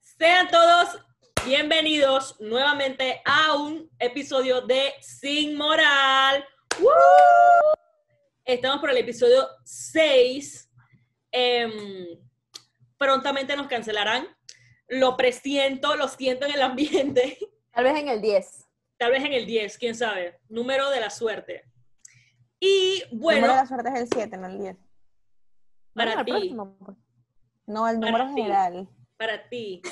Sean todos bienvenidos nuevamente a un episodio de Sin Moral. ¡Woo! Estamos por el episodio 6. Em, prontamente nos cancelarán. Lo presiento, lo siento en el ambiente. Tal vez en el 10. Tal vez en el 10, quién sabe. Número de la suerte. Y El bueno, número de la suerte es el 7, no el 10. Para ti, próximo, pues. No, el Para número ti. general. para ti.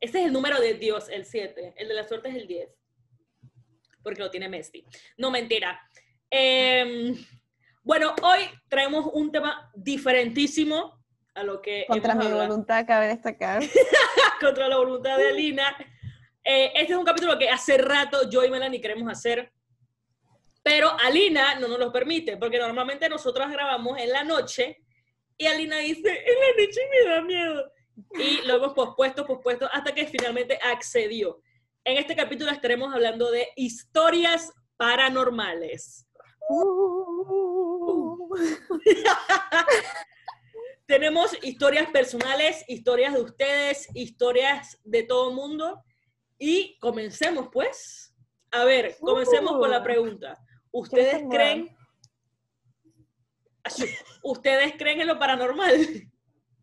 Ese es el número de Dios, el 7. El de la suerte es el 10. Porque lo tiene Messi. No, mentira. Em, bueno, hoy traemos un tema diferentísimo a lo que Contra mi hablado. voluntad, cabe destacar. contra la voluntad de Alina. Eh, este es un capítulo que hace rato yo y Melanie queremos hacer, pero Alina no nos lo permite, porque normalmente nosotros grabamos en la noche y Alina dice, en la noche me da miedo. Y lo hemos pospuesto, pospuesto, hasta que finalmente accedió. En este capítulo estaremos hablando de historias paranormales. Uh. Tenemos historias personales, historias de ustedes, historias de todo mundo. Y comencemos, pues. A ver, comencemos con la Uh. pregunta. ¿Ustedes creen... ¿Ustedes creen en lo paranormal?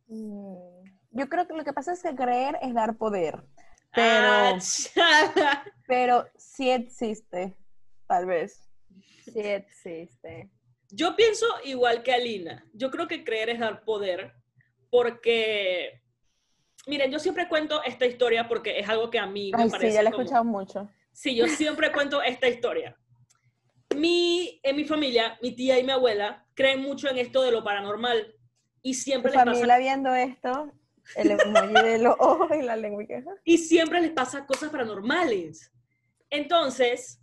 Mm, Yo creo que lo que pasa es que creer es dar poder. Pero, Ah, pero sí existe, tal vez. Sí existe. Yo pienso igual que Alina. Yo creo que creer es dar poder, porque, miren, yo siempre cuento esta historia porque es algo que a mí me Ay, parece sí, ya la he como- escuchado mucho. Sí, yo siempre cuento esta historia. Mi, en mi familia, mi tía y mi abuela creen mucho en esto de lo paranormal y siempre les familia pasa, viendo esto, el emoji de los ojos y la lengua. y siempre les pasa cosas paranormales. Entonces,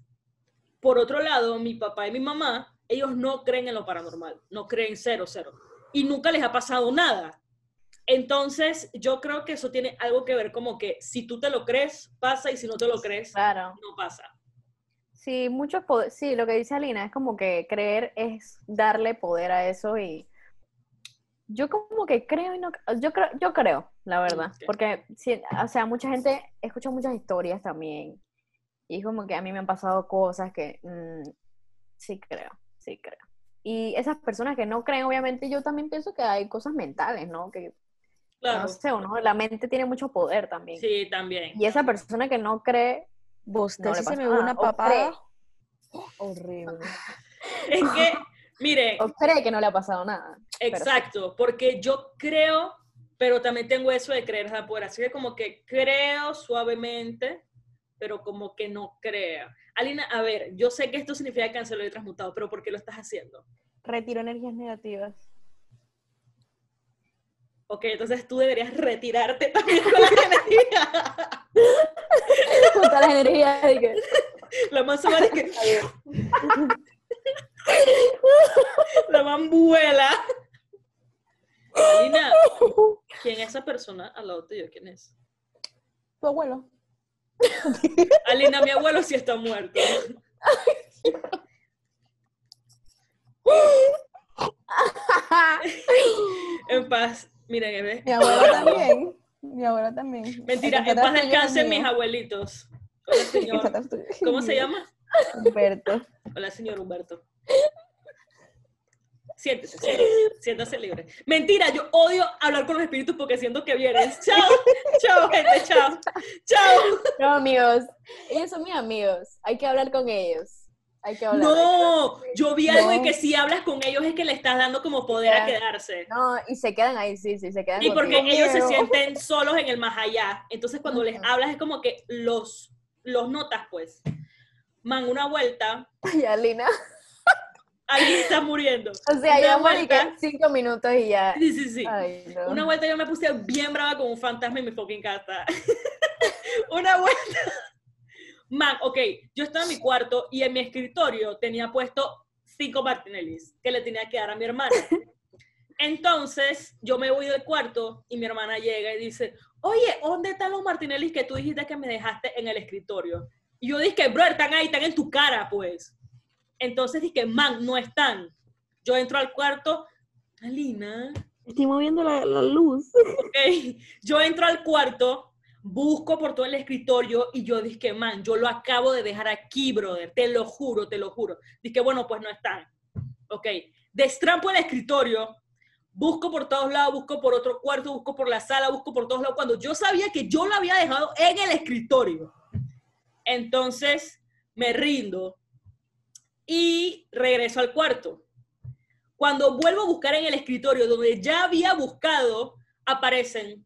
por otro lado, mi papá y mi mamá, ellos no creen en lo paranormal, no creen cero, cero. Y nunca les ha pasado nada. Entonces, yo creo que eso tiene algo que ver como que si tú te lo crees, pasa y si no te lo crees, Claro. no pasa. Sí, mucho poder. Sí, lo que dice Alina es como que creer es darle poder a eso y yo como que creo y no yo creo yo creo, la verdad, porque sí, o sea, mucha gente escucha muchas historias también y es como que a mí me han pasado cosas que mm, sí creo, sí creo. Y esas personas que no creen, obviamente, yo también pienso que hay cosas mentales, ¿no? Que Claro. no sé, uno, la mente tiene mucho poder también. Sí, también. Y esa persona que no cree, Usted No sí se me ve nada, una papada. Horrible. Es que, mire, o cree que no le ha pasado nada. exacto, porque yo creo, pero también tengo eso de creer a poder. Así que como que creo suavemente, pero como que no crea. Alina, a ver, yo sé que esto significa cancelar y transmutado, pero ¿por qué lo estás haciendo? Retiro energías negativas. Ok, entonces tú deberías retirarte también con la energía. Junta las energías que- La más vale es que la man vuela. Alina, ¿quién es esa persona al lado tuyo? ¿Quién es? Tu abuelo. Alina, mi abuelo sí está muerto. En paz. Miren, ¿ves? Mi abuelo también. Mi abuelo también. Mentira, que en paz descansen mis abuelitos. Hola, que señor. ¿Cómo se llama? Humberto. Hola, señor Humberto. Siéntese, siéntese, siéntase libre. Mentira, yo odio hablar con los espíritus porque siento que vienen. Chao, chao, gente, chao. Chao. No, amigos. Ellos son mis amigos. Hay que hablar con ellos. Hay que hablar. No, yo vi algo de No. que si hablas con ellos es que le estás dando como poder a Ya. quedarse. No, y se quedan ahí, sí, sí, se quedan Y porque contigo. ellos se sienten solos en el más allá. Entonces cuando les hablas es como que los, los notas, pues. Man, una vuelta, Y Alina. alguien está muriendo. O sea, ya vuelta- cinco minutos y ya. Sí, sí, sí. Ay, no. Una vuelta yo me puse bien brava con un fantasma en mi fucking casa. Una vuelta. Man, ok, yo estaba en mi cuarto y en mi escritorio tenía puesto cinco Martinellis que le tenía que dar a mi hermana. Entonces, yo me voy del cuarto y mi hermana llega y dice, oye, ¿dónde están los Martinellis que tú dijiste que me dejaste en el escritorio? Y yo dije, bro, están ahí, están en tu cara, pues. Entonces dije, man, no están. Yo entro al cuarto, Alina, Estoy moviendo la, la luz. ok, yo entro al cuarto, busco por todo el escritorio y yo dije, man, yo lo acabo de dejar aquí, brother, te lo juro, te lo juro. Dije, bueno, pues no están. Ok, destrampo el escritorio, busco por todos lados, busco por otro cuarto, busco por la sala, busco por todos lados, cuando yo sabía que yo lo había dejado en el escritorio. Entonces me rindo y regreso al cuarto. Cuando vuelvo a buscar en el escritorio donde ya había buscado, aparecen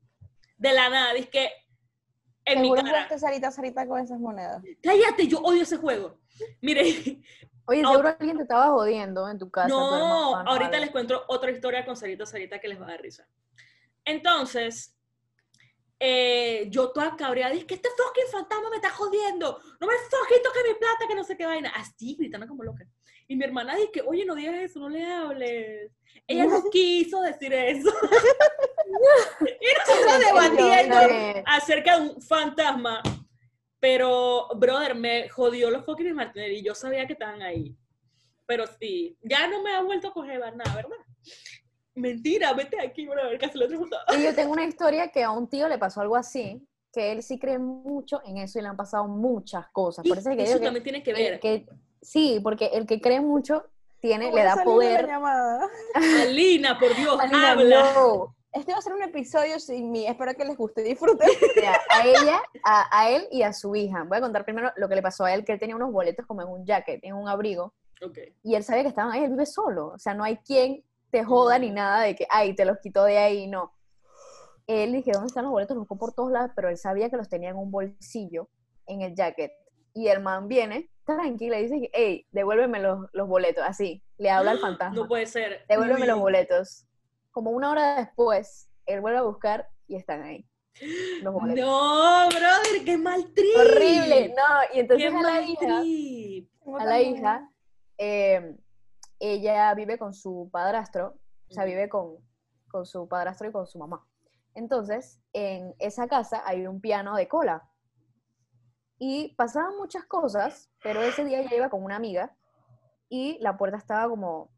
de la nada. Que en mi Seguro cara. jugaste Sarita Sarita con esas monedas. Cállate, yo odio ese juego. Mire, Oye, seguro alguien te estaba jodiendo en tu casa. no, hermano, ahorita les cuento otra historia con Sarita Sarita que les va a dar risa. Entonces, eh, yo toda cabreada, dije que este fucking fantasma me está jodiendo, no me fucking toque mi plata, que no sé qué vaina, así gritando como loca. Y mi hermana dice, oye, no digas eso, no le hables. Ella no quiso decir eso. y nosotros debatiendo acerca de un fantasma. Pero, brother, me jodió los fucking Martínez y yo sabía que estaban ahí. Pero sí, ya no me ha vuelto a coger nada, ¿verdad? Mentira, vete aquí, brother, casi lo otro mundo. Y yo tengo una historia que a un tío le pasó algo así, que él sí cree mucho en eso y le han pasado muchas cosas. Por eso es que Eso digo que- también tiene que el ver. que- sí, porque el que cree mucho tiene, ¿Cómo le da poder. llamada? Alina, por Dios, Alina, habla. no. Este va a ser un episodio sin mí. Espero que les guste y disfruten. Mira, a ella, a, a él y a su hija. Voy a contar primero lo que le pasó a él, que él tenía unos boletos como en un jacket, en un abrigo, Ok. y él sabía que estaban ahí, él vive solo. O sea, no hay quien te joda ni nada de que, ay, te los quitó de ahí, no. Él dije, ¿dónde están los boletos? Los buscó por todos lados, pero él sabía que los tenía en un bolsillo, en el jacket. Y el man viene, tranquila, y dice, hey, devuélveme los, los boletos, así. Le habla al fantasma. No puede ser. devuélveme los boletos. Como una hora después, él vuelve a buscar y están ahí. Los boletos. No, brother, qué mal trip. Horrible, no. Y entonces Qué a la mal hija, trip. a la hija, eh, ella vive con su padrastro, o sea, vive con, con su padrastro y con su mamá. Entonces, en esa casa hay un piano de cola. Y pasaban muchas cosas, pero ese día ella iba con una amiga y la puerta estaba como,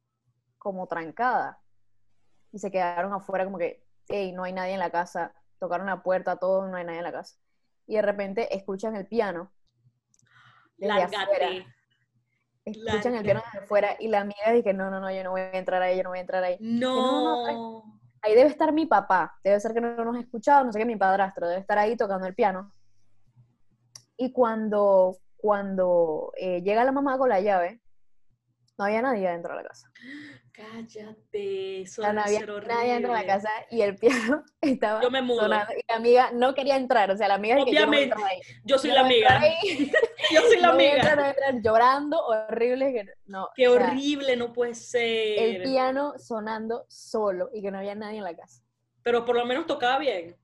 como trancada. Y se quedaron afuera como que, hey, no hay nadie en la casa. Tocaron la puerta, todo, no hay nadie en la casa. Y de repente escuchan el piano Lárgate. escuchan el piano desde afuera y la amiga dice, no, no, no, yo no voy a entrar ahí, yo no voy a entrar ahí. no, No. Ahí debe estar mi papá, debe ser que no nos ha escuchado, no sé qué, mi padrastro, debe estar ahí tocando el piano. Y cuando, cuando eh, llega la mamá con la llave, no había nadie dentro de la casa. Cállate. Eso no había nadie dentro de la horrible. casa y el piano estaba Yo me mudo. sonando y la amiga no quería entrar, o sea, la amiga dice que yo no Obviamente. ahí. Yo soy Yo la no amiga. ahí. Yo soy la No amiga. entrar, no entrar, llorando, horrible, que no. Qué o sea, horrible, no puede ser. el piano sonando solo y que no había nadie en la casa. Pero por lo menos tocaba bien.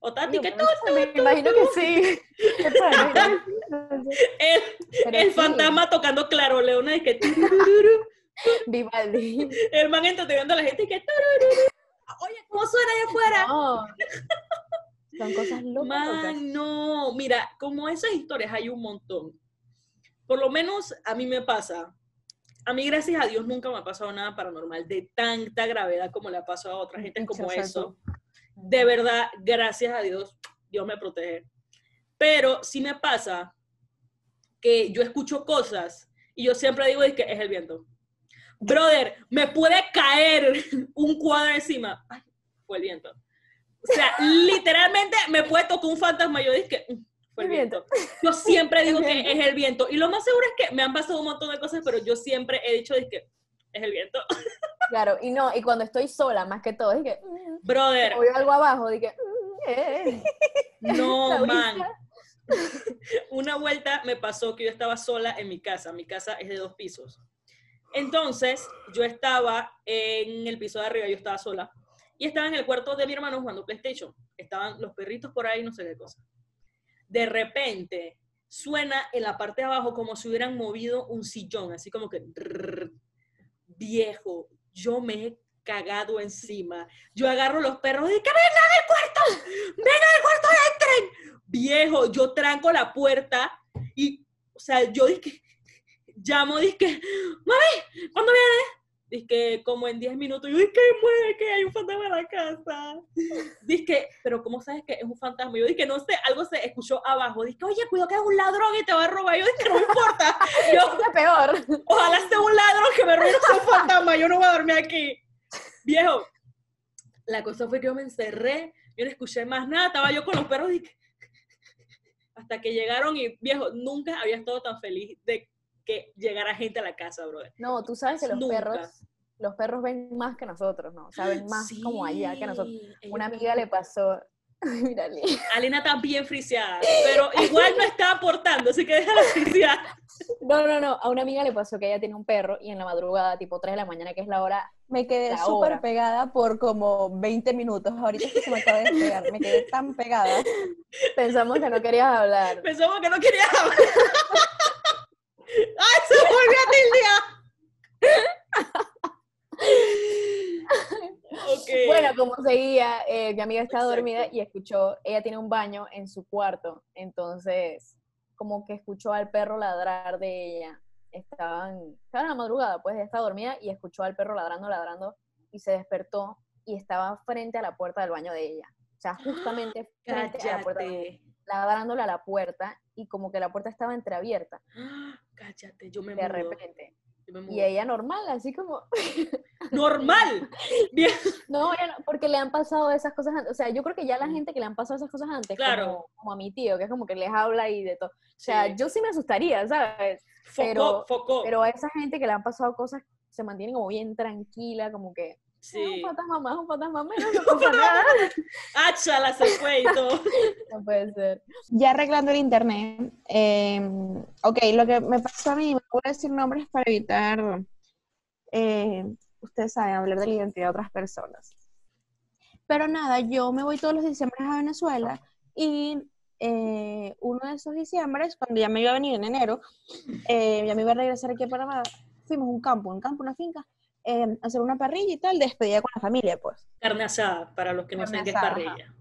O Tati, Digo, que pero todo Me imagino que sí. El, Pero el sí, fantasma tocando claro, Leona, y que. Vivaldi. el man entreteniendo a la gente y que. Oye, ¿cómo suena allá afuera? No. Son cosas locas. Man, no. Mira, como esas historias hay un montón. Por lo menos a mí me pasa. A mí, gracias a Dios, nunca me ha pasado nada paranormal de tanta gravedad como le ha pasado a otra gente como eso. De verdad, gracias a Dios, Dios me protege. Pero sí me pasa que yo escucho cosas y yo siempre digo es que es el viento. Brother, me puede caer un cuadro encima. Ay, fue el viento. O sea, literalmente me puede tocar un fantasma y yo dije que fue el viento. Yo siempre digo que es el viento. Y lo más seguro es que me han pasado un montón de cosas, pero yo siempre he dicho que es el viento. Claro, y no, y cuando estoy sola, más que todo, dije, mm, Brother, oigo algo abajo, dije, mm, eh. no, man. una vuelta me pasó que yo estaba sola en mi casa. Mi casa es de dos pisos. Entonces, yo estaba en el piso de arriba, yo estaba sola. Y estaba en el cuarto de mi hermano jugando PlayStation. Estaban los perritos por ahí, no sé qué cosa. De repente, suena en la parte de abajo como si hubieran movido un sillón, así como que... viejo, yo me he cagado encima. Yo agarro los perros y que vengan del cuarto, vengan del cuarto entren. Viejo, yo tranco la puerta y, o sea, yo dije, llamo, dije, mami, ¿cuándo viene? Dice que como en 10 minutos, yo dije que mueve, que hay un fantasma en la casa. Dice que, pero ¿cómo sabes que es un fantasma? Yo dije, no sé, algo se escuchó abajo. Dice, oye, cuidado que es un ladrón y te va a robar. Yo dije, no me importa. Yo, Es peor. ojalá sea un ladrón que me robe un fantasma. Yo no voy a dormir aquí. Viejo, la cosa fue que yo me encerré, yo no escuché más nada, estaba yo con los perros y hasta que llegaron y viejo, nunca había estado tan feliz de que llegara gente a la casa, brother. No, tú sabes que los Nunca. perros, los perros ven más que nosotros, ¿no? O sea, ven más como allá que nosotros. Sí, Una amiga le pasó, mírale, Alina está bien friseada, pero igual no está aportando, así que déjala frisear. no, no, no, a una amiga le pasó que ella tiene un perro y en la madrugada, tipo 3 de la mañana, que es la hora, Me quedé súper pegada por como 20 minutos. Ahorita es que se me acaba de despegar. Me quedé tan pegada. pensamos que no querías hablar. Pensamos que no quería hablar. ¡Ay, se volvió a tildear! Ok. Bueno, como seguía, eh, mi amiga estaba Exacto. dormida y escuchó, ella tiene un baño en su cuarto, entonces como que escuchó al perro ladrar de ella. Estaban, estaban en la madrugada, pues ella estaba dormida y escuchó al perro ladrando, ladrando y se despertó y estaba frente a la puerta del baño de ella. O sea, justamente frente a la puerta, del baño, Cállate. ladrándole a la puerta y como que la puerta estaba entreabierta Cállate, yo me de mudo. repente. yo me Y ella normal, así como, ¡Normal! Bien. No, porque le han pasado esas cosas antes. O sea, yo creo que ya la gente que le han pasado esas cosas antes, Claro. como, como a mi tío, que es como que les habla y de todo. O sea, Sí. yo sí me asustaría, ¿sabes? Focó, pero- focó. Pero a esa gente que le han pasado cosas se mantiene como bien tranquila, como que "Ah, es un fantasma más, un fantasma menos, no pasa nada. Háchala, se fue y todo. No puede ser. Ya arreglando el internet. eh, ok, lo que me pasó a mí, me voy a decir nombres para evitar, eh, ustedes saben, hablar de la identidad de otras personas. Pero nada, yo me voy todos los diciembres a Venezuela y eh, uno de esos diciembres, cuando ya me iba a venir en enero, eh, ya me iba a regresar aquí a Panamá, fuimos a un campo, un campo, una finca, eh, a hacer una parrilla y tal, despedida con la familia, pues. Carne asada, para los que no saben qué es parrilla.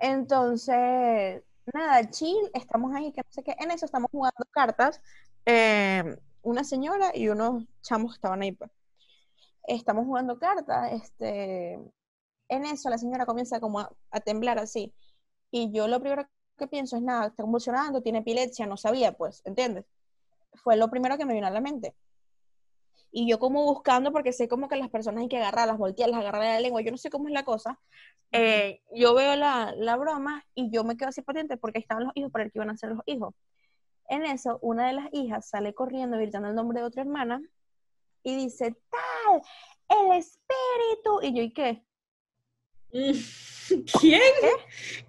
Entonces, nada, chill, estamos ahí, que no sé qué. En eso estamos jugando cartas. eh, una señora y unos chamos que estaban ahí. pues. Estamos jugando cartas. Este, en eso la señora comienza como a, a temblar así. Y yo lo primero que pienso es, nada, está convulsionando, tiene epilepsia, no sabía, pues, ¿entiendes? Fue lo primero que me vino a la mente. Y yo como buscando, porque sé como que las personas hay que agarrarlas, voltearlas, agarrarle la lengua, yo no sé cómo es la cosa. Eh, yo veo la, la broma y yo me quedo así patente porque estaban los hijos para el que iban a ser los hijos. En eso, una de las hijas sale corriendo gritando el nombre de otra hermana y dice, tal, el espíritu. Y yo, ¿y qué? Mm, ¿Quién?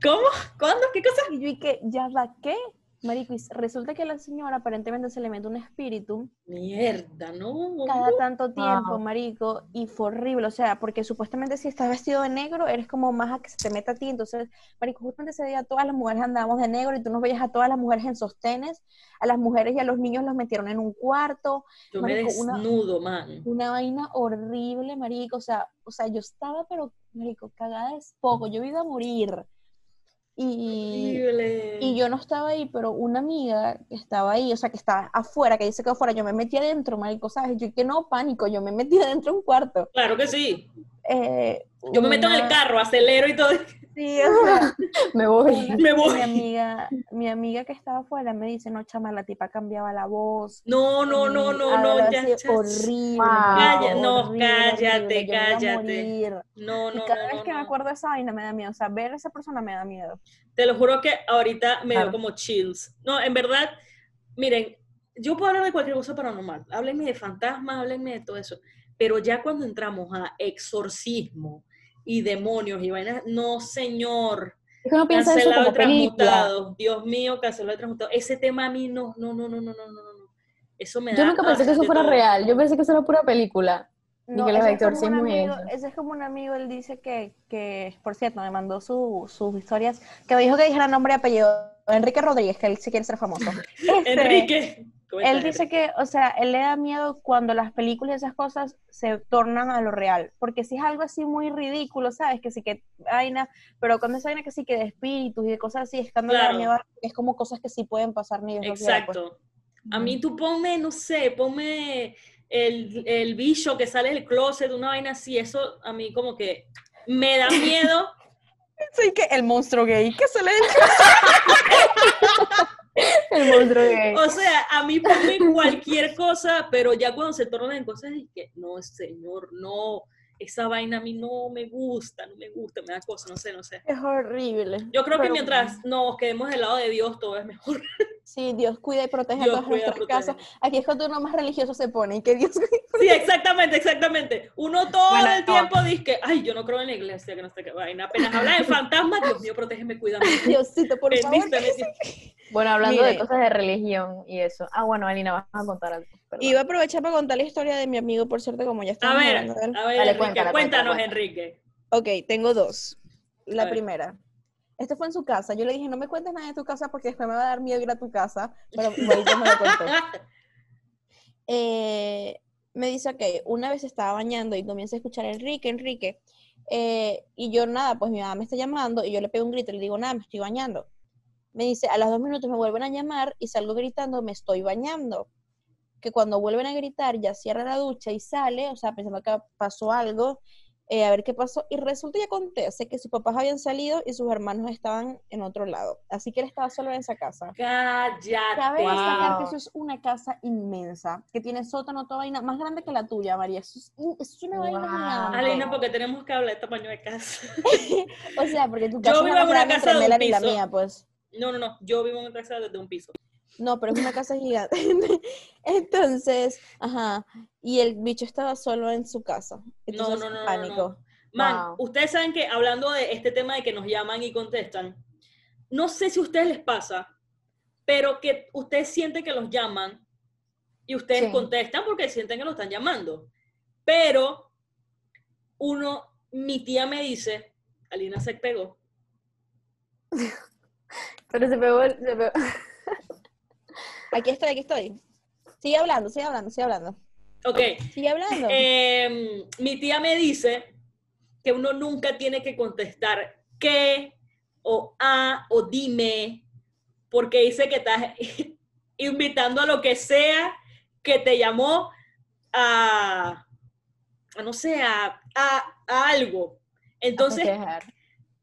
¿Cómo? ¿Cuándo? ¿Qué cosa? Y yo, ¿y qué? ¿Ya va qué? Marico, y resulta que a la señora aparentemente se le mete un espíritu Mierda, ¿no? cada tanto tiempo, Wow. marico, y fue horrible, o sea, porque supuestamente si estás vestido de negro, eres como más a que se te meta a ti, entonces, marico, justamente ese día todas las mujeres andábamos de negro y tú nos veías a todas las mujeres en sostenes, a las mujeres y a los niños los metieron en un cuarto, Yo me marico, una- desnudo, man. una vaina horrible, marico, o sea, o sea, yo estaba, pero, marico, cagada es poco, yo iba a morir, y... Y yo no estaba ahí, pero una amiga que estaba ahí, o sea, que estaba afuera, que dice que afuera, yo me metí adentro, marico, ¿sabes? Yo que no, pánico, yo me metí adentro de un cuarto. Claro que sí. Eh, Yo me meto en el carro, acelero y todo. Sí, o sea, Me voy. Me voy. Mi amiga, mi amiga que estaba afuera me dice, no, chama, la tipa cambiaba la voz. No, no, no, no, no, ya, ya. Horrible. Wow. Calla- no, horrible, cállate, horrible, me cállate. morir. No, Y no, cada no, vez no, que me no. acuerdo de esa vaina me da miedo, o sea, ver a esa persona me da miedo. Te lo juro que ahorita me dio Claro. como chills. No, en verdad, miren, yo puedo hablar de cualquier cosa paranormal. Háblenme de fantasmas, háblenme de todo eso. Pero ya cuando entramos a exorcismo y demonios y vainas, no, señor. Es que uno piensa eso Cancelado y transmutado. Dios mío, cancelado y transmutado. Ese tema a mí no, no, no, no, no, no, no, no. Eso me da. Yo nunca pensé que eso fuera todo. real. Yo pensé que eso era pura película. Y que los ese es como un amigo, ese es como un amigo, él dice que, que por cierto, me mandó su- sus historias, que me dijo que dijera nombre y apellido, Enrique Rodríguez, que él sí quiere ser famoso. Este, Enrique. ¿Cómo Él dice que, o sea, él le da miedo cuando las películas y esas cosas se tornan a lo real, porque si es algo así muy ridículo, ¿sabes? Que sí que vaina, pero cuando es vaina que sí que de espíritus y de cosas así, es cuando le da Claro. miedo, es como cosas que sí pueden pasar ni pues. Exacto. A mí tú ponme, no sé, ponme el, el bicho que sale del closet, una vaina así, eso a mí como que me da miedo. Soy que el monstruo gay que se le El monstruo gay. O sea, a mí ponme cualquier cosa, pero ya cuando se tornan en cosas y que, no, señor, no, esa vaina a mí no me gusta, no me gusta, me da cosa, no sé, no sé. Es horrible. Yo creo que mientras nos quedemos del lado de Dios, todo es mejor. Sí, Dios cuida y protege Dios a todas cuida, nuestras protege. casas. Aquí es cuando uno más religioso se pone y que Dios cuide. Sí, exactamente, exactamente. Uno todo Bueno, el tiempo dice que, ay, yo no creo en la iglesia, que no sé qué vaina. Apenas habla de fantasmas, Dios mío, protégeme, cuídame. Diosito, por favor. Bueno, hablando de cosas de religión y eso. Ah, bueno, Alina, vas a contar algo. perdón. Iba a aprovechar para contar la historia de mi amigo, por cierto, como ya A estamos ver, a ver, Dale, Enrique, cuéntala, cuéntanos, cuéntala. Enrique. Ok, tengo dos. A La primera. Este fue en su casa. Yo le dije, no me cuentes nada de tu casa porque después me va a dar miedo ir a tu casa. Pero me lo contó. Eh, me dice, ok, una vez estaba bañando y comienza a escuchar Enrique, Enrique. eh, y yo, nada, pues mi mamá me está llamando y yo le pego un grito y le digo, nada, me estoy bañando. Me dice, a los dos minutos me vuelven a llamar y salgo gritando, me estoy bañando. Que cuando vuelven a gritar ya cierra la ducha y sale, o sea, pensando que pasó algo, eh, a ver qué pasó. Y resulta y acontece que sus papás habían salido y sus hermanos estaban en otro lado. Así que él estaba solo en esa casa. Cabe Cállate. destacar que eso es una casa inmensa, que tiene sótano, toda vaina, más grande que la tuya, María. Eso es, eso es una vaina Wow. gigante. Alina, porque tenemos que hablar de tamaño de casa. O sea, porque tu Yo casa es vivo en una casa de un Melanie y la piso. mía, pues. No, no, no. Yo vivo en una casa desde un piso. No, pero es una casa gigante. Entonces, ajá, y el bicho estaba solo en su casa. Entonces, no, no, no, pánico. no. Man, Wow. ustedes saben que hablando de este tema de que nos llaman y contestan, no sé si a ustedes les pasa, pero que ustedes sienten que los llaman y ustedes Sí. contestan porque sienten que lo están llamando. Pero uno, mi tía me dice, Alina se pegó. Pero se pegó, el- se pegó. Aquí estoy, aquí estoy. Sigue hablando, sigue hablando, sigue hablando. Ok, Sigue hablando. Em, mi tía me dice que uno nunca tiene que contestar qué o a o dime, porque dice que estás invitando a lo que sea que te llamó a, a no sé, a, a- a algo. Entonces.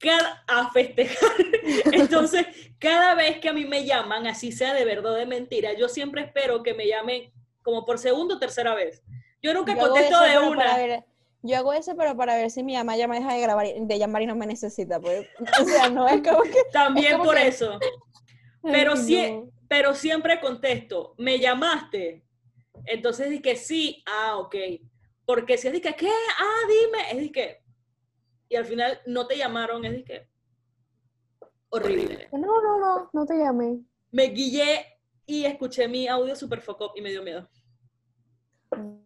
Cada, a festejar. Entonces, cada vez que a mí me llaman, así sea de verdad o de mentira, yo siempre espero que me llamen como por segunda o tercera vez. Yo nunca Yo contesto eso, de una. ver- yo hago eso, pero para ver si mi mamá ya me deja de grabar, de llamar y no me necesita. Pues. O sea, no es como que. También como por que- eso. Pero Ay, no. pero siempre contesto, ¿me llamaste? Entonces dije, sí, ah, ok. Porque si es de que, ¿qué? Ah, dime, es de que, y al final no te llamaron, es de que, horrible. No, no, no, no te llamé. Me guillé y escuché mi audio super focó y me dio miedo.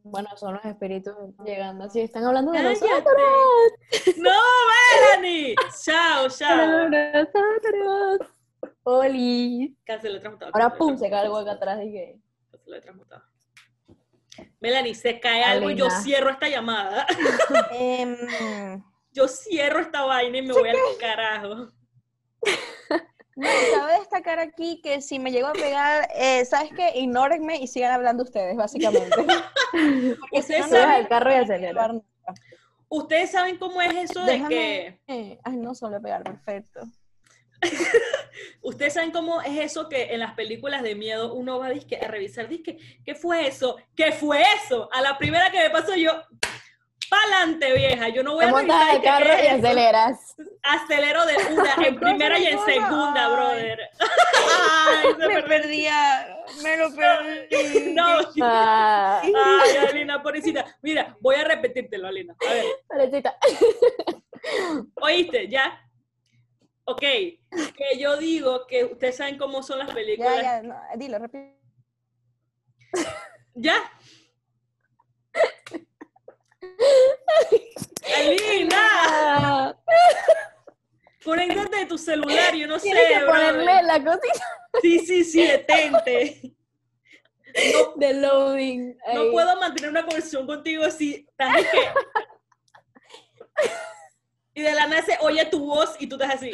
Bueno, son los espíritus llegando. Así están hablando de ¡Cállate! nosotros. ¡No, Melanie! Chao, chao. Nosotros. Oli. Cancelé transmutado. Ahora pum, se cae algo acá atrás y que. cancelé transmutado. Melanie, se cae algo y yo cierro esta llamada. Yo cierro esta vaina y me voy al carajo. no, cabe destacar aquí que si me llego a pegar, eh, ¿sabes qué? Ignórenme y sigan hablando ustedes, básicamente. Porque si Ustedes no, saben- carro y a. Ustedes saben cómo es eso de que. eh, Ay, no solo pegar, perfecto. Ustedes saben cómo es eso que en las películas de miedo uno va disque, a revisar, disque, ¿qué fue eso? ¿Qué fue eso? A la primera que me pasó yo, pa'lante vieja, yo no voy a montas revisar al disque, carro ¿qué y es eso? aceleras. Acelero de una, en primera y en segunda, ay. brother. Ay, se Me perdía, me lo perdí. No, Ah, ay, Alina, pobrecita. Mira, voy a repetírtelo, Alina. A ver, pobrecita. ¿oíste? ¿Ya? Ok, que yo digo que ustedes saben cómo son las películas. Ya, ya, no, dilo, rápido. ¿Ya? Alina, conéctate de tu celular, yo no sé. Tienes que ponerle la cosita Sí, sí, sí, detente. No, de loading. no ahí. puedo mantener una conversación contigo estás de que... Y de la nada se oye tu voz y tú estás así.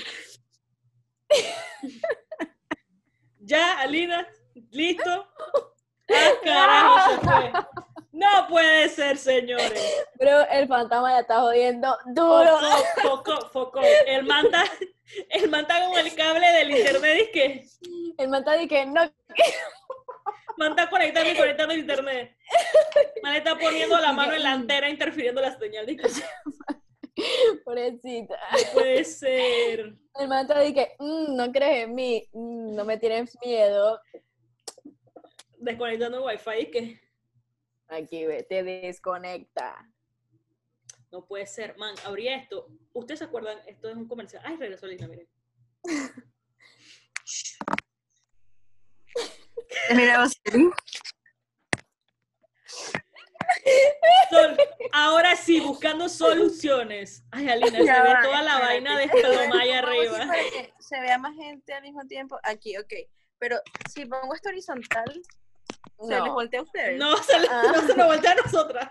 ¿Ya, Alina? ¿Listo? Ah, carajo, se fue. No puede ser, señores. Pero el fantasma la está jodiendo duro. Foco, foco, foco. El manta, el manta con el cable del internet es que El man está de que no, manta conectando y conectando el internet. Man está poniendo la mano en la antena interfiriendo la señal. Dice, pobrecita. no puede ser. El man está de que "Mm, no crees en mí, mm, no me tienes miedo. Desconectando el wifi y que Aquí ve, te desconecta. no puede ser. Man, abría esto. ¿Ustedes se acuerdan? Esto es un comercial. Ay, regresó Lina, miren. Mira. Sol, ahora sí, buscando soluciones. Ay, Alina, se Ya ve va, toda la espérate. vaina desplomada ahí Vamos a arriba. se vea más gente al mismo tiempo. Aquí, ok. Pero si pongo esto horizontal, se les No. voltea a ustedes. No, se, le- Ah. no se lo voltea a nosotras.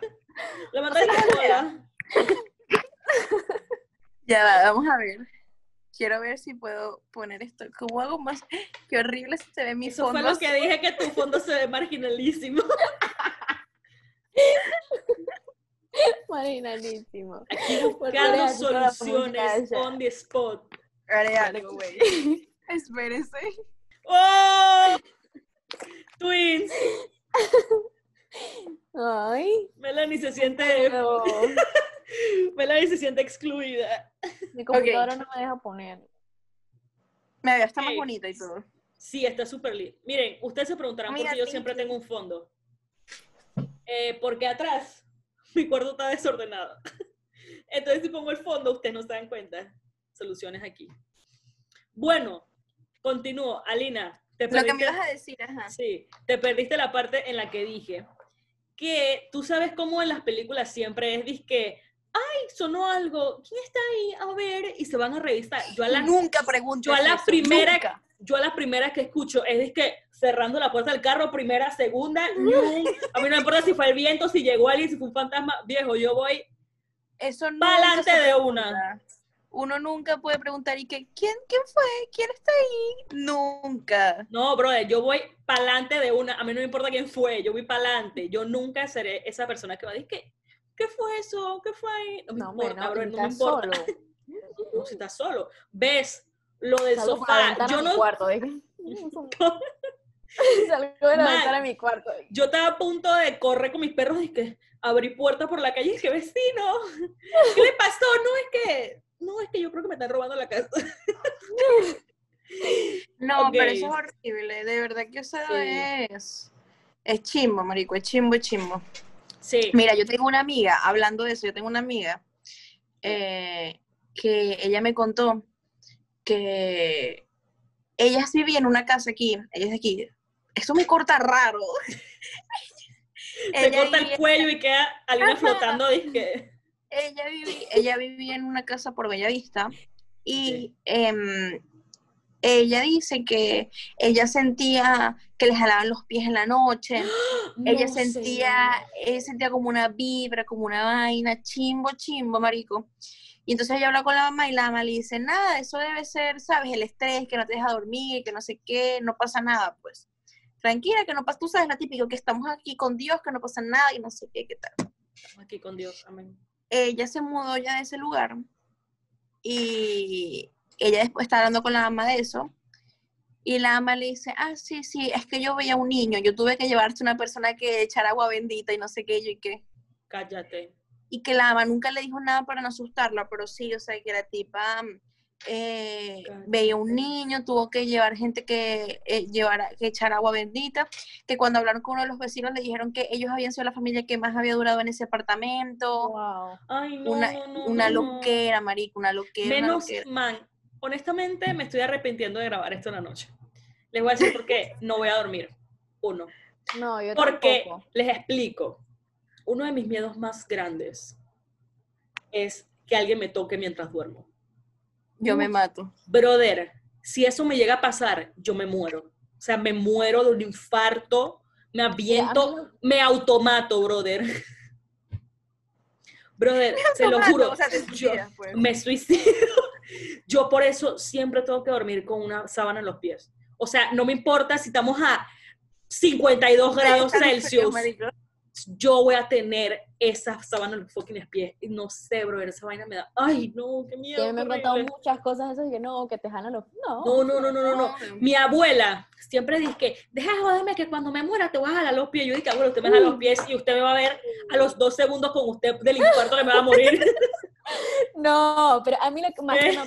La manda No se la voltea. cola. Ya va, vamos a ver. Quiero ver si puedo poner esto. ¿Cómo hago más? Qué horrible se ve mi Eso fue fondo. lo que dije que tu fondo se ve marginalísimo. Marginalísimo. Aquí buscando soluciones on the spot. Haré algo, güey. Espérense. ¡Oh! Twins. Ay, Melanie se siente, no. Melanie se siente excluida. Mi computadora no me deja poner. Me veo, está más Ok. bonito y todo. Sí, está súper lindo. Miren, ustedes se preguntarán por qué yo siempre you. tengo un fondo. Eh, porque atrás mi cuarto está desordenado. Entonces, si pongo el fondo, ustedes no se dan cuenta. Soluciones aquí. Bueno, continúo. Alina, te Lo que me perdiste, ibas a decir, ajá. sí, te perdiste la parte en la que dije que tú sabes cómo en las películas siempre es disque, ay, sonó algo, ¿quién está ahí? A ver, y se van a revisar. Yo a la, Nunca pregunto yo a la eso, primera, nunca. yo a la primera que escucho es que cerrando la puerta del carro, primera, segunda, a mí no me importa si fue el viento, si llegó alguien, si fue un fantasma, viejo, yo voy Eso nunca pa'lante de una. Uno nunca puede preguntar, ¿y qué? ¿Quién, quién fue? ¿Quién está ahí? Nunca. No, brother, yo voy pa'lante de una, a mí no me importa quién fue, yo voy pa'lante, yo nunca seré esa persona que va a decir, ¿qué, ¿qué fue eso? ¿Qué fue ahí? No me No, importa, no, brother, no me estás importa. solo. No, si estás solo. ¿Ves? Lo del Salgo sofá, yo no, cuarto. que- Salgo de la Man. ventana de mi cuarto. yo estaba a punto de correr con mis perros y que abrí puerta por la calle y dije, vecino, ¿qué le pasó? No es que, no es que yo creo que me están robando la casa. No, pero eso es horrible. De verdad que eso Sí. es. Es chimbo, marico. Es chimbo, es chimbo. Sí. Mira, yo tengo una amiga, hablando de eso, yo tengo una amiga eh, que ella me contó que ella vivía en una casa aquí, ella es de aquí. Eso me corta raro. Se Ella corta el cuello y queda Alina flotando. Dije, ella, viví- ella vivía en una casa por Bellavista y em, ella dice que ella sentía que le jalaban los pies en la noche, ella sentía, ella sentía como una vibra, como una vaina, chimbo, chimbo, marico. Y entonces ella habla con la mamá y la mamá le dice, nada, eso debe ser, ¿sabes? El estrés, que no te deja dormir, que no sé qué, no pasa nada, pues. Tranquila, que no pasa, tú sabes la típica, que estamos aquí con Dios, que no pasa nada y no sé qué, qué tal Estamos aquí con Dios, amén. Ella se mudó ya de ese lugar y ella después está hablando con la mamá de eso y la mamá le dice, ah, sí, sí, es que yo veía un niño, yo tuve que llevarte una persona que echara agua bendita y no sé qué, yo y qué. Cállate. Y que la mamá nunca le dijo nada para no asustarla, pero sí, o sea, que la tipa eh, veía un niño, tuvo que llevar gente que, eh, llevara, que echara agua bendita, que cuando hablaron con uno de los vecinos le dijeron que ellos habían sido la familia que más había durado en ese apartamento Wow. Ay, no, una, no, no, una no, no. loquera, marico, una loquera. una Menos, loquera. man, honestamente me estoy arrepintiendo de grabar esto en la noche. Les voy a decir por qué no voy a dormir. Uno. No, yo Porque, tampoco. les explico, uno de mis miedos más grandes es que alguien me toque mientras duermo. Yo me mato. Brother, si eso me llega a pasar, yo me muero. O sea, me muero de un infarto, me aviento, me automato, brother. Brother, se lo juro. O sea, te yo- pues. me suicido. Yo por eso siempre tengo que dormir con una sábana en los pies. O sea, no me importa si estamos a 52 grados Celsius. yo voy a tener esa sábana en los fucking pies. Y no sé, bro, esa vaina me da, ay, no, qué miedo. Sí, me han contado muchas cosas esas y que no, que te jalan los... No, No, no, no, no, no, no. Mi abuela siempre dice que, deja de joderme que cuando me muera te voy a jalar los pies. Yo dije, abuela, usted me jala los pies y usted me va a ver a los dos segundos con usted del infarto que me va a morir. No, pero a mí lo que más que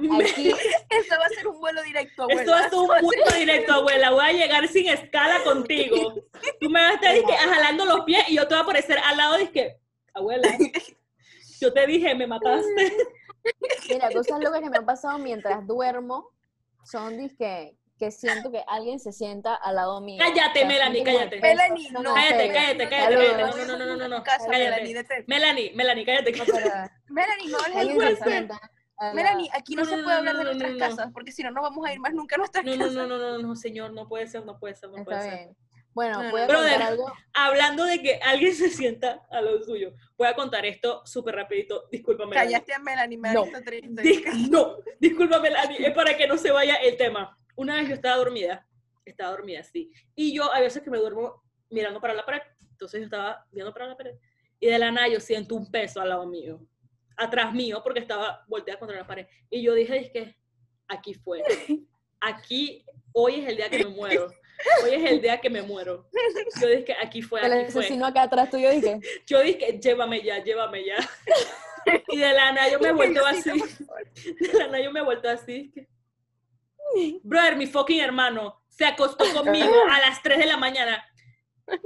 me Me- aquí, Esto va a ser un vuelo directo, abuela. Esto es un vuelo directo, abuela. Voy a llegar sin escala contigo. Tú me vas a estar dizque, jalando los pies y yo te voy a aparecer al lado y que, abuela, yo te dije, me mataste. mira, cosas locas que me han pasado mientras duermo son disque que siento que alguien se sienta al lado mío. Cállate, Melanie, cállate. Melanie, no. Cállate, serio. cállate, cállate, Saludos. cállate. No, no, no, no, no, no. Casa, Cállate. Melanie. Melanie, Melanie, cállate. No, Melanie, no hables de Melanie, aquí no, No, se no, puede no, hablar de no, no, nuestras no, no. casas, porque si no, no vamos a ir más nunca a nuestras No, no, casas. no, no, no, no, señor, no puede ser, no puede ser, no puede ser. Bueno, No, voy a no, no. contar Brother. algo. Hablando de que alguien se sienta a lo suyo, voy a contar esto súper rapidito. Discúlpame. Callaste a Melanie, me No. triste. Dis- no, disculpa, Melanie, es para que no se vaya el tema. Una vez yo estaba dormida, estaba dormida, sí, y yo a veces que me duermo mirando para la pared, entonces yo estaba viendo para la pared, y de la nada yo siento un peso al lado mío, atrás mío, porque estaba volteada contra la pared, y yo dije, que aquí fue, aquí, hoy es el día que me muero, hoy es el día que me muero. Yo dije, que aquí fue, El aquí fue. asesino acá atrás tuyo dije, Yo dije, llévame ya, llévame ya. Y de la nada yo me vuelto así. De la nada yo me vuelto así. Brother, mi fucking hermano se acostó conmigo a las 3 de la mañana.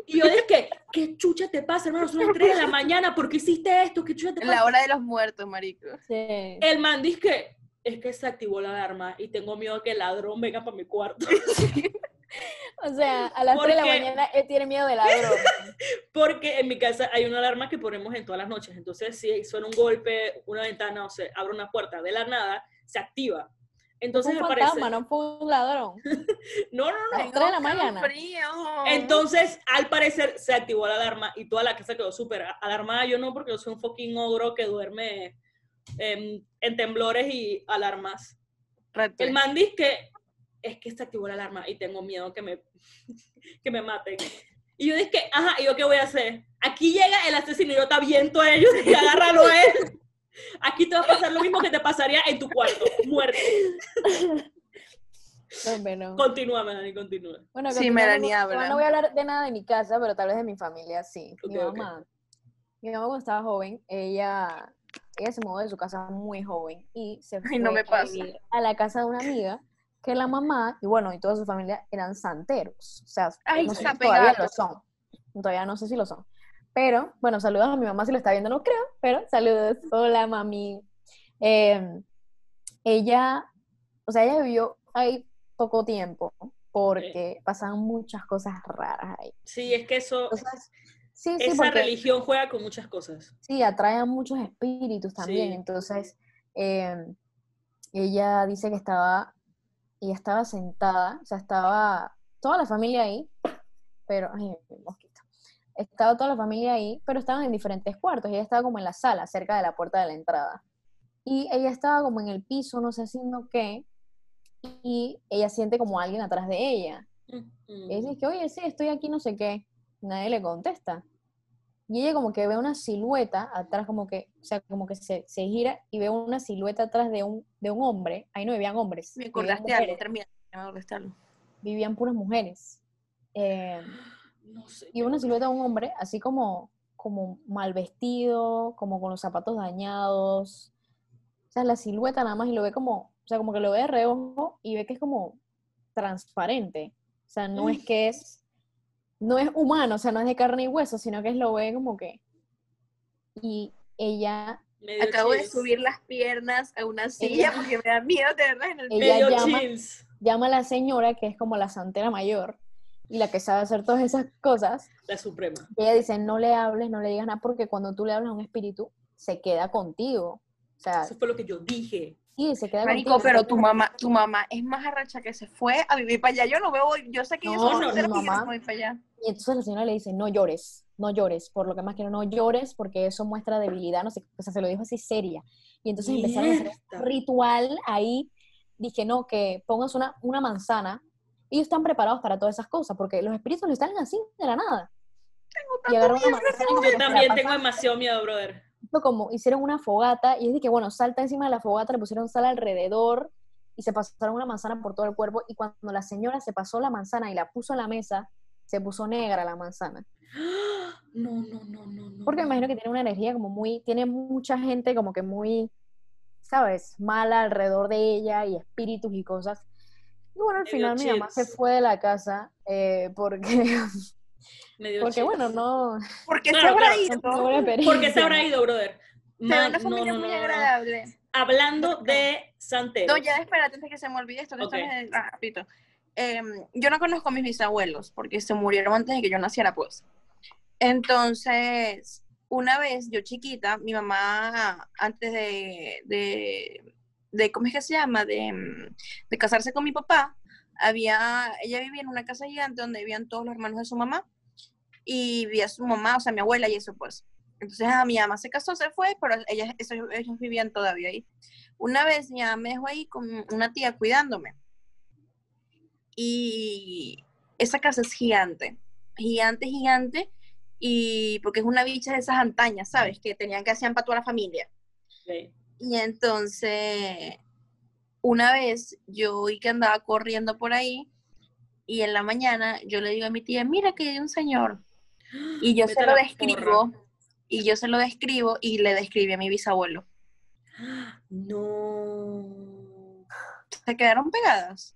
Y yo dije, ¿qué chucha te pasa, hermano? Son las 3 de la mañana, ¿por qué hiciste esto? ¿Qué chucha te En pasa? la hora de los muertos, marico. sí. El man dice que es que se activó la alarma y tengo miedo que el ladrón venga para mi cuarto. O sea, a las 3 de la Porque- mañana él tiene miedo de ladrón. Porque en mi casa hay una alarma que ponemos en todas las noches. Entonces, si suena un golpe, una ventana o se abre una puerta de la nada, se activa. Fue me un parece. fantasma, no fue un ladrón. No, no, no. A las 3 de la mañana. Frío. Entonces, al parecer, se activó la alarma y toda la casa quedó súper alarmada. Yo no, porque yo soy un fucking ogro que duerme en, en temblores y alarmas. El man dice que es que se activó la alarma y tengo miedo que me, que me maten. Y yo dije, que, ajá, ¿y yo qué voy a hacer? Aquí llega el asesino y yo te aviento a ellos y agárralo a él. Aquí te va a pasar lo mismo que te pasaría en tu cuarto, muerto. No, pero- Continúa, Melanie, continúa. Bueno, Sí, continuando, Melanie, no- habla. No voy a hablar de nada de mi casa, pero tal vez de mi familia, sí. mi mamá. Mi mamá cuando estaba joven, ella, ella se mudó de su casa muy joven y se fue Ay, no me a vivir a la casa de una amiga que la mamá y bueno, y toda su familia eran santeros. O sea, Ay, no sé todavía lo son. Todavía no sé si lo son. Pero, bueno, saludos a mi mamá si lo está viendo, no creo, pero saludos. Hola, mami. Eh, ella, o sea, ella vivió ahí poco tiempo porque pasaban muchas cosas raras ahí. Sí, es que eso, Entonces, sí, sí, esa porque religión juega con muchas cosas. sí, atrae a muchos espíritus también. Sí. Entonces, eh, ella dice que estaba, ella estaba sentada, o sea, estaba toda la familia ahí, pero, ay, mosquito. Estaba toda la familia ahí, pero estaban en diferentes cuartos. Ella estaba como en la sala, cerca de la puerta de la entrada. Y ella estaba como en el piso, no sé haciendo qué, y ella siente como alguien atrás de ella. Y dice que, oye, sí, estoy aquí, no sé qué. Nadie le contesta. Y ella como que ve una silueta atrás, como que, o sea, como que se, se gira y ve una silueta atrás de un, de un hombre. Ahí no vivían hombres. Me acordaste algo, termina. Me acordaste algo. Vivían puras mujeres. Eh, No sé. y una silueta de un hombre, así como, como mal vestido, como con los zapatos dañados. O sea, la silueta nada más y lo ve como, o sea, como que lo ve de reojo y ve que es como transparente. O sea, no es que es, no es humano, o sea, no es de carne y hueso, sino que es lo ve como que. Y ella, Medio Acabo de chills. subir las piernas a una silla porque me da miedo tenerlas en el Ella Medio llama- chills. llama a la señora, que es como la santera mayor, y la que sabe hacer todas esas cosas, La suprema. Y ella dice, no le hables, no le digas nada, porque cuando tú le hablas a un espíritu, se queda contigo. O sea, Eso fue lo que yo dije. Sí, se queda Marico, contigo. pero tu mamá, tu mamá es más arracha que se fue a vivir para allá. Yo no veo, yo sé que yo No, soy no, mi y yo no mamá. voy para allá. Y entonces la señora le dice, no llores, no llores, por lo que más quiero, no llores, porque eso muestra debilidad, no sé, qué. o sea, se lo dijo así seria. Y entonces empezaron a hacer un ritual ahí, dije, no, que pongas una, una manzana, ellos están preparados para todas esas cosas, porque los espíritus no están así de la nada. y una manzana y como que Yo también tengo demasiado miedo, brother. Como hicieron una fogata y es de que, bueno, salta encima de la fogata, le pusieron sal alrededor y se pasaron una manzana por todo el cuerpo y cuando la señora se pasó la manzana y la puso en la mesa, se puso negra la manzana. No, no, no, no, no. Porque me no. imagino que tiene una energía como muy, tiene mucha gente como que muy, ¿sabes? Mala alrededor de ella y espíritus y cosas. Y bueno, al final mi mamá se fue de la casa eh, porque, Me dio porque bueno, no, Porque Claro, se habrá claro. ido. no tuvo buena ¿Por qué se habrá ido, brother? Man, una no, familia no, muy no, no, no. agradable. Hablando de Santero. No, ya espérate antes que se me olvide esto, que Ok. esto es rapidito. Em, yo no conozco a mis bisabuelos porque se murieron antes de que yo naciera, pues. Entonces, una vez yo chiquita, mi mamá, antes de, de, de ¿cómo es que se llama? De, mm, de casarse con mi papá, había, ella vivía en una casa gigante donde vivían todos los hermanos de su mamá y vivía su mamá, o sea, mi abuela y eso, pues. Entonces, a mi mamá se casó, se fue, pero ellas, ellos vivían todavía ahí. Una vez mi mamá me dejó ahí con una tía cuidándome. Y esa casa es gigante, gigante, gigante. Y porque es una bicha de esas antañas, ¿sabes? Que tenían que hacer para toda la familia. Sí. Y entonces, una vez yo vi que andaba corriendo por ahí y en la mañana yo le digo a mi tía, mira que hay un señor. Y yo Vete se lo describo, y yo se lo describo y le describí a mi bisabuelo. No. Se quedaron pegadas.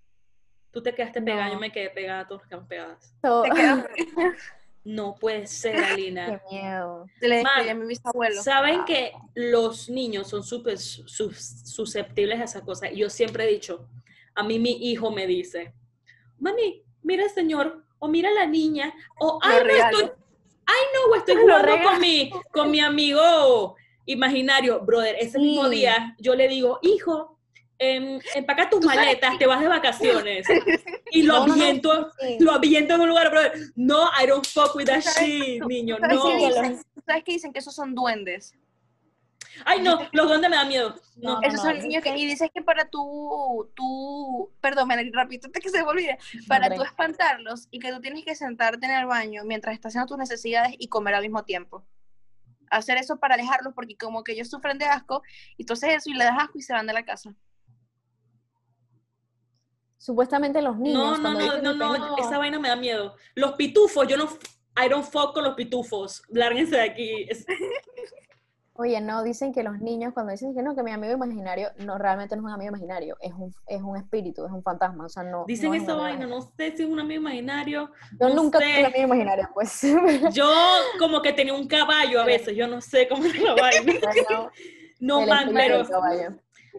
Tú te quedaste pegada, No. yo me quedé pegada, todos nos quedamos pegadas. So- Se quedaron No puede ser, Qué Alina. miedo. le describí Man, a mi bisabuelo. Saben que los niños son súper sus- susceptibles a esas cosas. Y Yo siempre he dicho, a mí mi hijo me dice, mami, mira el señor, o mira la niña, o ay, no estoy, ay, no, estoy jugando con mi, con mi amigo imaginario. Brother, ese mismo Sí. día yo le digo, hijo, em, empaca tus maletas, te vas de vacaciones. Y lo No, no, no, aviento, sí. lo aviento en un lugar, brother. No, I don't fuck with that ¿Sabes- shit, niño, ¿Sabes no. ¿Sabes qué dicen? Que esos son duendes. Ay, no, los duendes me dan miedo. No. Esos no, son no, niños que, y dices que para tú, tú, perdón, rápido, antes que se me olvide, para tú espantarlos y que tú tienes que sentarte en el baño mientras estás haciendo tus necesidades y comer al mismo tiempo. Hacer eso para alejarlos porque como que ellos sufren de asco, y entonces eso y le das asco y se van de la casa. Supuestamente los niños. No, no, no, no, no- esa vaina me da miedo. Los pitufos, yo no, I don't fuck con los pitufos. Lárguense de aquí. Oye, no, dicen que los niños cuando dicen que no, que mi amigo imaginario, no, realmente no es un amigo imaginario, es un, es un espíritu, es un fantasma, o sea, no. Dicen no es un esa amigo vaina, no sé si es un amigo imaginario. Yo no nunca sé. tuve un amigo imaginario, pues. Yo como que tenía un caballo a veces, yo no sé cómo es la vaina. No, man, pero,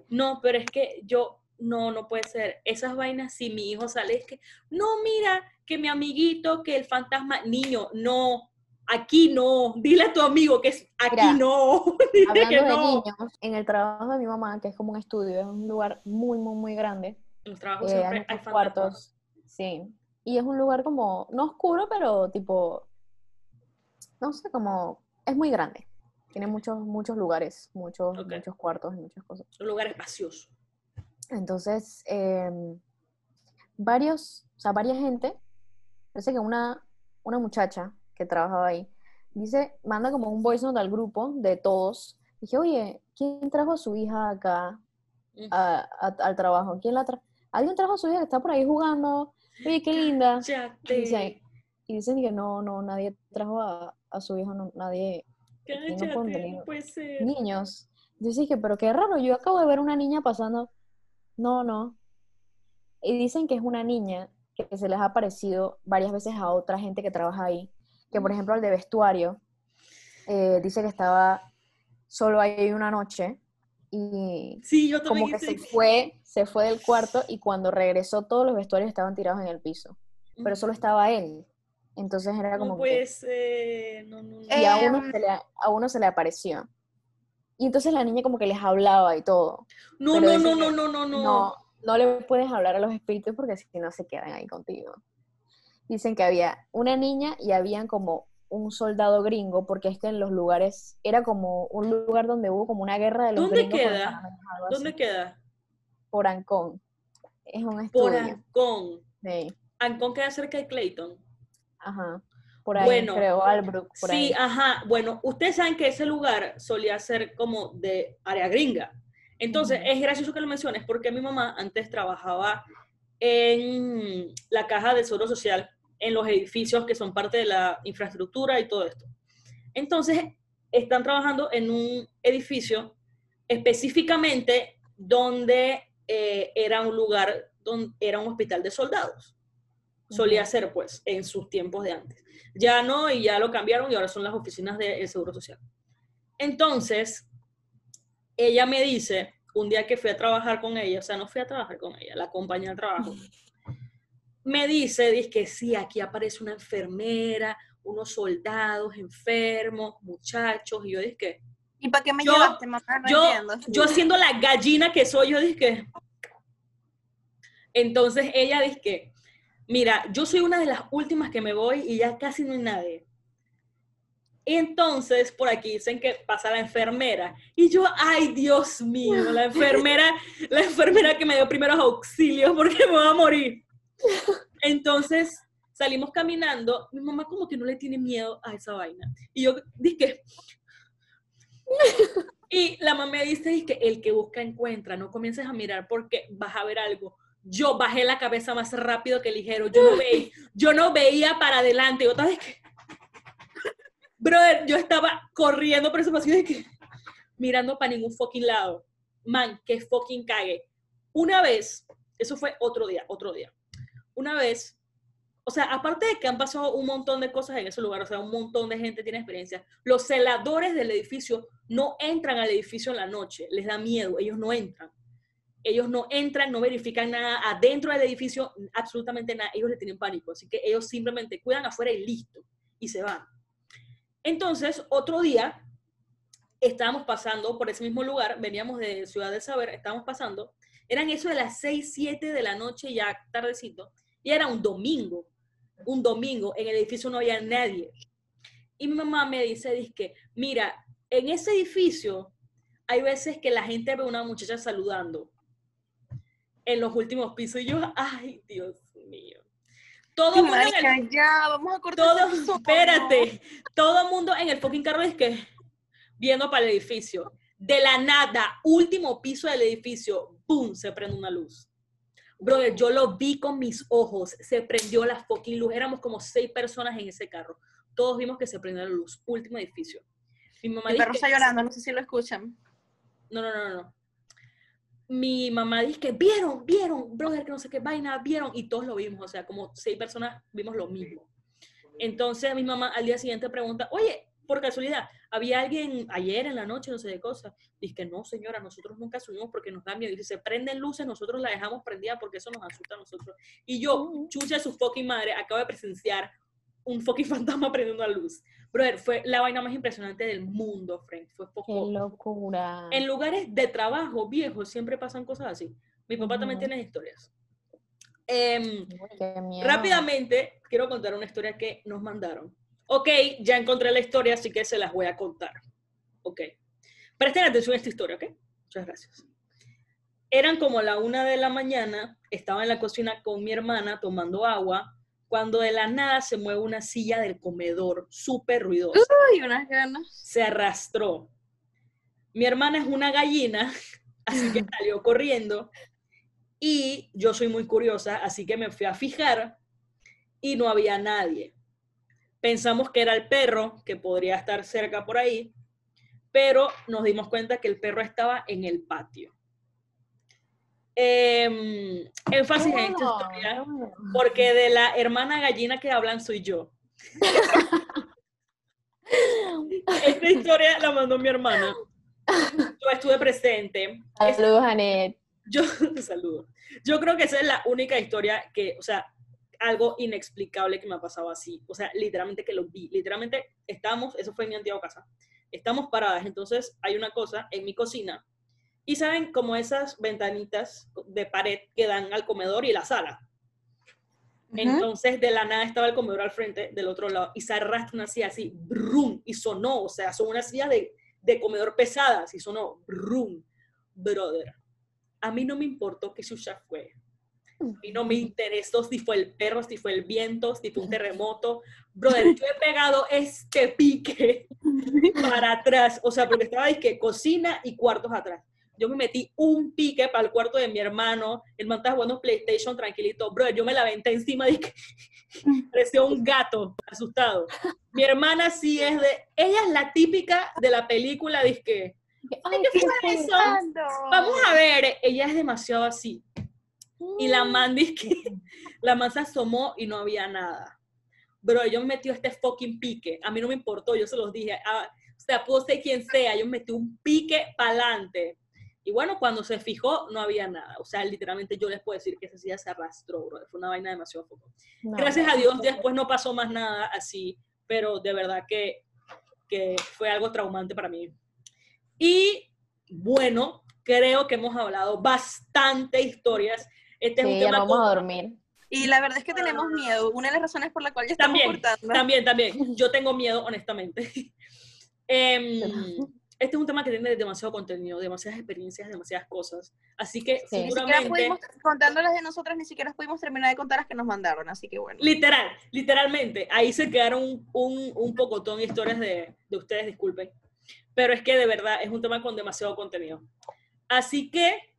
no, pero es que yo, no, no puede ser. Esas vainas, si mi hijo sale, es que, no, mira, que mi amiguito, que el fantasma, niño, no, aquí no. Dile a tu amigo que es aquí Mira, no. Dile que Hablando de no. niños, en el trabajo de mi mamá, que es como un estudio, es un lugar muy, muy, muy grande, En los trabajos eh, siempre hay cuartos, sí, y es un lugar como, no oscuro, pero tipo, no sé, como, es muy grande, tiene muchos, muchos lugares, muchos, muchos cuartos y muchas cosas. Un lugar espacioso. Entonces, em, varios, o sea, varias gente, parece que una, una muchacha que trabajaba ahí, dice, manda como un voice note al grupo de todos. Dije, oye, ¿quién trajo a su hija acá a- a- al trabajo? ¿Quién la tra ¿Alguien trajo a su hija que está por ahí jugando? Oye, qué linda. Y, dicen que no, no, nadie trajo a, a su hija, no, nadie, no Cállate, puede ser. niños. Yo dije, pero qué raro, yo acabo de ver una niña pasando. No, no. Y dicen que es una niña que se les ha aparecido varias veces a otra gente que trabaja ahí. Que por ejemplo al de vestuario, eh, dice que estaba solo ahí una noche y Sí, yo también como que se fue, se fue del cuarto y cuando regresó todos los vestuarios estaban tirados en el piso. Pero solo estaba él. Entonces era como No que... puede ser. No, no, no. Y a uno, Em, se le, a uno se le apareció. Y entonces la niña como que les hablaba y todo. No, no, que no, no, no, no. No, no le puedes hablar a los espíritus porque si no se quedan ahí contigo. Dicen que había una niña y habían como un soldado gringo, porque es que en los lugares, era como un lugar donde hubo como una guerra de los ¿Dónde gringos queda? así. ¿Dónde queda? Por Ancón. Es un Por estudio. Ancón. Sí, Ancón queda cerca de Clayton. ajá. Por ahí, Bueno, creo, Albrook, por sí, ahí. ajá. Bueno, ustedes saben que ese lugar solía ser como de área gringa. Entonces, es gracioso que lo menciones porque mi mamá antes trabajaba en la caja de seguro social, en los edificios que son parte de la infraestructura y todo esto. Entonces, están trabajando en un edificio específicamente donde eh, era un lugar, donde era un hospital de soldados. Solía ser, pues, en sus tiempos de antes. Ya no, y ya lo cambiaron y ahora son las oficinas del Seguro Social. Entonces, ella me dice, un día que fui a trabajar con ella, o sea, no fui a trabajar con ella, la acompañé al trabajo, me dice, dice que sí, aquí aparece una enfermera, unos soldados enfermos, muchachos, y yo dije que, ¿Y para qué me Yo- llevaste, mamá? No yo, entiendo. yo siendo la gallina que soy, yo dije que... Entonces ella dice que, mira, yo soy una de las últimas que me voy y ya casi no hay nadie. Entonces por aquí dicen que pasa la enfermera. Y yo, ay Dios mío, la enfermera, la enfermera que me dio primeros auxilios porque me voy a morir. Entonces salimos caminando. Mi mamá como que no le tiene miedo a esa vaina. Y yo dije, y la mamá me dice, "Es que el que busca encuentra, no comiences a mirar porque vas a ver algo. Yo bajé la cabeza más rápido que ligero, yo no veía, yo no veía para adelante. Y otra vez que, brother, yo estaba corriendo por ese pasillo de que, mirando para ningún fucking lado. Man, que fucking cague. Una vez, eso fue otro día, otro día. Una vez, o sea, aparte de que han pasado un montón de cosas en ese lugar, o sea, un montón de gente tiene experiencia, los celadores del edificio no entran al edificio en la noche, les da miedo, ellos no entran. Ellos no entran, no verifican nada adentro del edificio, absolutamente nada, ellos le tienen pánico, así que ellos simplemente cuidan afuera y listo, y se van. Entonces, otro día, estábamos pasando por ese mismo lugar, veníamos de Ciudad del Saber, estábamos pasando, eran eso de las 6, 7 de la noche, ya tardecito, y era un domingo, un domingo, en el edificio no había nadie. Y mi mamá me dice, que mira, en ese edificio hay veces que la gente ve a una muchacha saludando en los últimos pisos y yo, ay, Dios mío. Todo el mundo en el ya, vamos a cortar todo, este espérate, todo mundo en el fucking carro es que viendo para el edificio. De la nada, último piso del edificio, ¡boom! Se prende una luz. Brother, yo lo vi con mis ojos, se prendió la fucking luz. Éramos como seis personas en ese carro. Todos vimos que se prendió la luz. Último edificio. Mi mamá Mi dice perro está llorando, no sé si lo escuchan. no, no, no, no. Mi mamá dice que vieron, vieron, brother, que no sé qué vaina, vieron, y todos lo vimos, o sea, como seis personas vimos lo mismo. Entonces mi mamá al día siguiente pregunta, oye, por casualidad, ¿había alguien ayer en la noche, no sé de cosas? Dice que no, señora, nosotros nunca subimos porque nos da miedo. Dice, se prenden luces, nosotros la dejamos prendida porque eso nos asusta a nosotros. Y yo, chucha de su fucking madre, acabo de presenciar un fucking fantasma prendiendo una luz. Brother, fue la vaina más impresionante del mundo, Frank. Fue Qué poco... locura. En lugares de trabajo viejos siempre pasan cosas así. Mi papá también Ujú. tiene historias. Uy, qué miedo. rápidamente, quiero contar una historia que nos mandaron. Ok, ya encontré la historia, así que se las voy a contar. Ok. Presten atención a esta historia, ¿ok? Muchas gracias. Eran como la una de la mañana, estaba en la cocina con mi hermana tomando agua, cuando de la nada se mueve una silla del comedor, súper ruidosa Ay, unas ganas. se arrastró. Mi hermana es una gallina, así que salió corriendo. Y yo soy muy curiosa, así que me fui a fijar y no había nadie. Pensamos que era el perro, que podría estar cerca por ahí, pero nos dimos cuenta que el perro estaba en el patio. Em, énfasis en esta historia, porque de la hermana gallina que hablan soy yo. Esta historia la mandó mi hermana. Yo estuve presente. Es- Saludos, Anet. yo, saludo. Yo creo que esa es la única historia que, o sea, algo inexplicable que me ha pasado así. O sea, literalmente que lo vi. Literalmente estamos, eso fue en mi antigua casa. Estamos paradas, entonces hay una cosa en mi cocina. Y saben, como esas ventanitas de pared que dan al comedor y la sala. Entonces, de la nada estaba el comedor al frente, del otro lado, y se arrastra una silla así, brum, y sonó, o sea, son unas sillas de, de comedor pesadas, y sonó, brum, brother. A mí no me importó que Shusha fue. Y no me interesó si fue el perro, si fue el viento, si fue un terremoto. Brother, yo he pegado este pique para atrás. O sea, porque estaba que cocina y cuartos atrás. Yo me metí un pique para el cuarto de mi hermano. El man estaba jugando PlayStation tranquilito. Brother, yo me la aventé encima de que parecía un gato asustado. Mi hermana sí es de. Ella es la típica de la película, que. Ay, ¿qué ¿qué fue eso? Vamos a ver, ella es demasiado así. Y la man dice que la man se asomó y no había nada. Bro, yo me metió este fucking pique. A mí no me importó, yo se los dije. Ah, o sea, puedo ser quien sea, yo metí un pique para adelante. Y bueno, cuando se fijó, no había nada. O sea, literalmente yo les puedo decir que esa silla se arrastró, bro. Fue una vaina demasiado foco. No, Gracias no. a Dios, después no pasó más nada así, pero de verdad que, que fue algo traumante para mí. Y bueno, creo que hemos hablado bastante historias. Este es un Sí, ya tema vamos con- a dormir. Y la verdad es que tenemos miedo. Una de las razones por la cual ya estamos También, cortando. también, también. Yo tengo miedo, honestamente. Em, este es un tema que tiene demasiado contenido, demasiadas experiencias, demasiadas cosas. Así que Sí. Ni Ni siquiera seguramente, pudimos, contando las de nosotras, ni siquiera pudimos terminar de contar las que nos mandaron, así que bueno. literal, literalmente, ahí se quedaron un, un, un pocotón de historias de, de ustedes, disculpen. Pero es que de verdad es un tema con demasiado contenido. Así que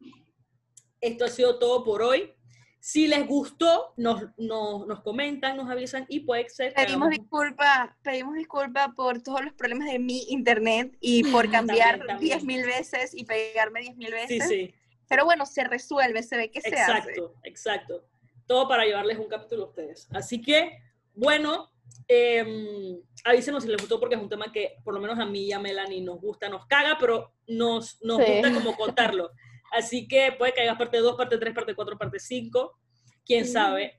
esto ha sido todo por hoy. Si les gustó, nos, nos, nos comentan, nos avisan y puede ser Pedimos hagamos- disculpa, pedimos disculpa por todos los problemas de mi internet y por cambiar También, también. 10.000 veces y pegarme 10.000 Sí, veces. sí. Pero bueno, se resuelve, se ve que se hace. Exacto, exacto. Todo para llevarles un capítulo a ustedes. Así que, bueno, eh, avísenos si les gustó porque es un tema que por lo menos a mí y a Melanie nos gusta, nos caga, pero nos, nos Sí. gusta como contarlo. Así que puede que haya parte 2, parte 3, parte 4, parte 5, quién sabe.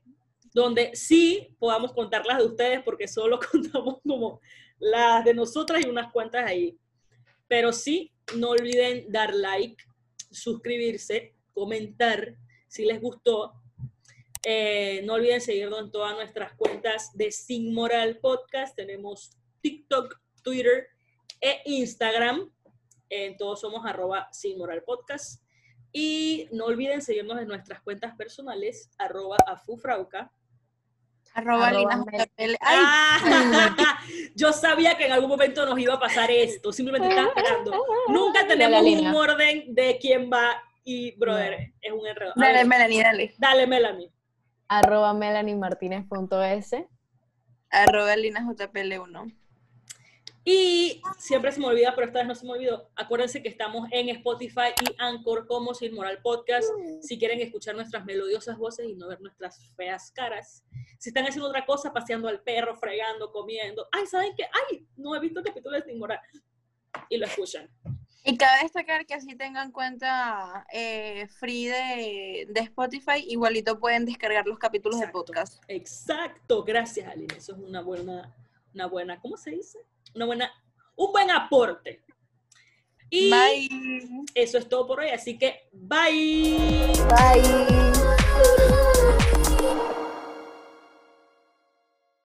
Donde sí podamos contar las de ustedes porque solo contamos como las de nosotras y unas cuantas ahí. Pero sí, no olviden dar like, suscribirse, comentar si les gustó. Eh, no olviden seguirnos en todas nuestras cuentas de Sin Moral Podcast. Tenemos TikTok, Twitter e Instagram. En todos somos arroba Sin Moral Podcast. Y no olviden seguirnos en nuestras cuentas personales, arroba afufrauca. Arroba Arroba Lina Ah. Ay, yo sabía que en algún momento nos iba a pasar esto, simplemente estaba esperando. Nunca tenemos un orden de quién va y, brother, es un enredo. A dale, ver, Melanie, dale. dale, Melanie. Arroba melanimartinez.es. Arroba Lina JPL1. Y siempre se me olvida, pero esta vez no se me olvidó. Acuérdense que estamos en Spotify y Anchor como Sin Moral Podcast. Si quieren escuchar nuestras melodiosas voces y no ver nuestras feas caras. Si están haciendo otra cosa, paseando al perro, fregando, comiendo. Ay, ¿saben qué? Ay, no he visto el capítulo de Sin Moral. Y lo escuchan. Y cabe destacar que así tengan cuenta eh, free de, de Spotify, igualito pueden descargar los capítulos Exacto. de podcast. Exacto, gracias Aline. Eso es una buena, una buena, ¿cómo se dice? una buena, un buen aporte. Y eso es todo por hoy, así que bye. Bye.